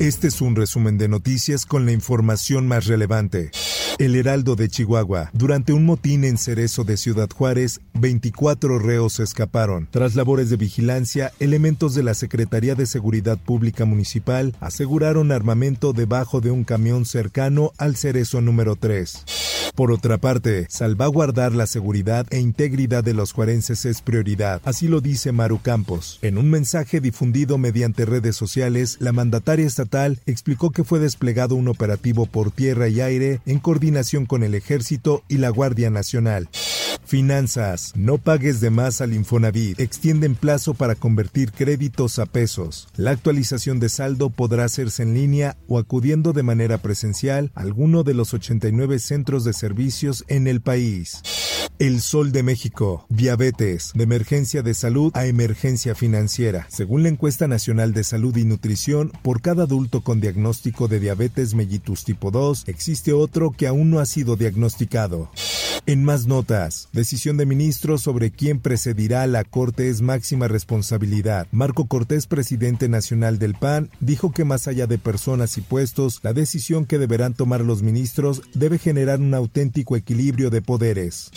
Este es un resumen de noticias con la información más relevante. El Heraldo de Chihuahua. Durante un motín en Cerezo de Ciudad Juárez, 24 reos escaparon. Tras labores de vigilancia, elementos de la Secretaría de Seguridad Pública Municipal aseguraron armamento debajo de un camión cercano al Cerezo número 3. Por otra parte, salvaguardar la seguridad e integridad de los juarenses es prioridad, así lo dice Maru Campos. En un mensaje difundido mediante redes sociales, la mandataria estatal explicó que fue desplegado un operativo por tierra y aire en coordinación con el Ejército y la Guardia Nacional. Finanzas. No pagues de más al Infonavit. Extienden plazo para convertir créditos a pesos. La actualización de saldo podrá hacerse en línea o acudiendo de manera presencial a alguno de los 89 centros de servicios en el país. El Sol de México. Diabetes. De emergencia de salud a emergencia financiera. Según la encuesta nacional de salud y nutrición, por cada adulto con diagnóstico de diabetes mellitus tipo 2, existe otro que aún no ha sido diagnosticado. En más notas, decisión de ministros sobre quién precedirá a la Corte es máxima responsabilidad. Marco Cortés, presidente nacional del PAN, dijo que más allá de personas y puestos, la decisión que deberán tomar los ministros debe generar un auténtico equilibrio de poderes.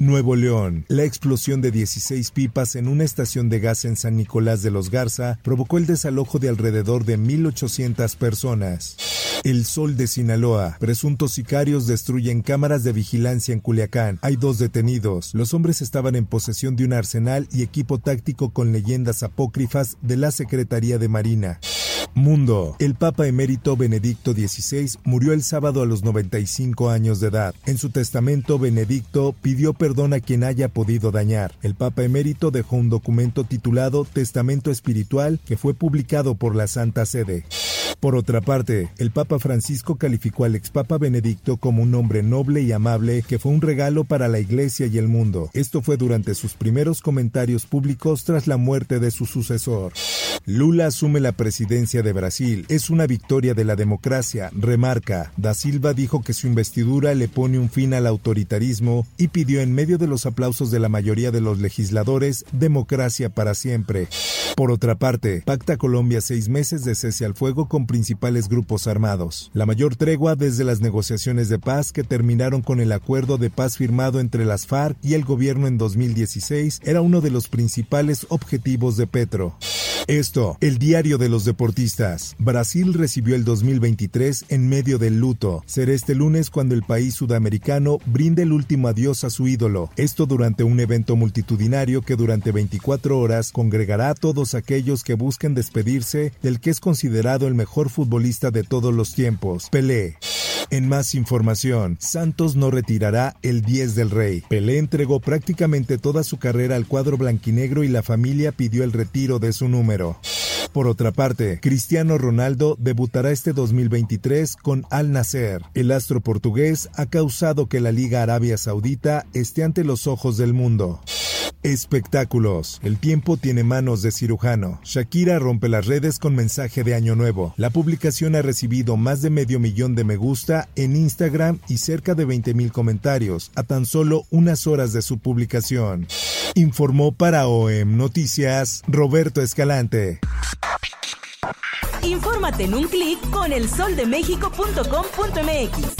Nuevo León. La explosión de 16 pipas en una estación de gas en San Nicolás de los Garza provocó el desalojo de alrededor de 1.800 personas. El Sol de Sinaloa. Presuntos sicarios destruyen cámaras de vigilancia en Culiacán. Hay dos detenidos. Los hombres estaban en posesión de un arsenal y equipo táctico con leyendas apócrifas de la Secretaría de Marina. Mundo. El Papa emérito Benedicto XVI murió el sábado a los 95 años de edad. En su testamento, Benedicto pidió perdón a quien haya podido dañar. El Papa emérito dejó un documento titulado Testamento Espiritual que fue publicado por la Santa Sede. Por otra parte, el Papa Francisco calificó al expapa Benedicto como un hombre noble y amable que fue un regalo para la Iglesia y el mundo. Esto fue durante sus primeros comentarios públicos tras la muerte de su sucesor. Lula asume la presidencia de Brasil. Es una victoria de la democracia, remarca. Da Silva dijo que su investidura le pone un fin al autoritarismo y pidió en medio de los aplausos de la mayoría de los legisladores democracia para siempre. Por otra parte, pacta Colombia seis meses de cese al fuego con principales grupos armados. La mayor tregua desde las negociaciones de paz que terminaron con el acuerdo de paz firmado entre las FARC y el gobierno en 2016 era uno de los principales objetivos de Petro. Esto, el diario de los deportistas. Brasil recibió el 2023 en medio del luto. Será este lunes cuando el país sudamericano brinde el último adiós a su ídolo. Esto durante un evento multitudinario que durante 24 horas congregará a todos aquellos que busquen despedirse del que es considerado el mejor futbolista de todos los tiempos, Pelé. En más información, Santos no retirará el 10 del Rey. Pelé entregó prácticamente toda su carrera al cuadro blanquinegro y la familia pidió el retiro de su número. Por otra parte, Cristiano Ronaldo debutará este 2023 con Al Nasser. El astro portugués ha causado que la Liga Arabia Saudita esté ante los ojos del mundo. Espectáculos. El tiempo tiene manos de cirujano. Shakira rompe las redes con mensaje de Año Nuevo. La publicación ha recibido más de medio millón de me gusta en Instagram y cerca de 20 mil comentarios a tan solo unas horas de su publicación. Informó para OEM Noticias Roberto Escalante. Infórmate en un clic con elsoldemexico.com.mx.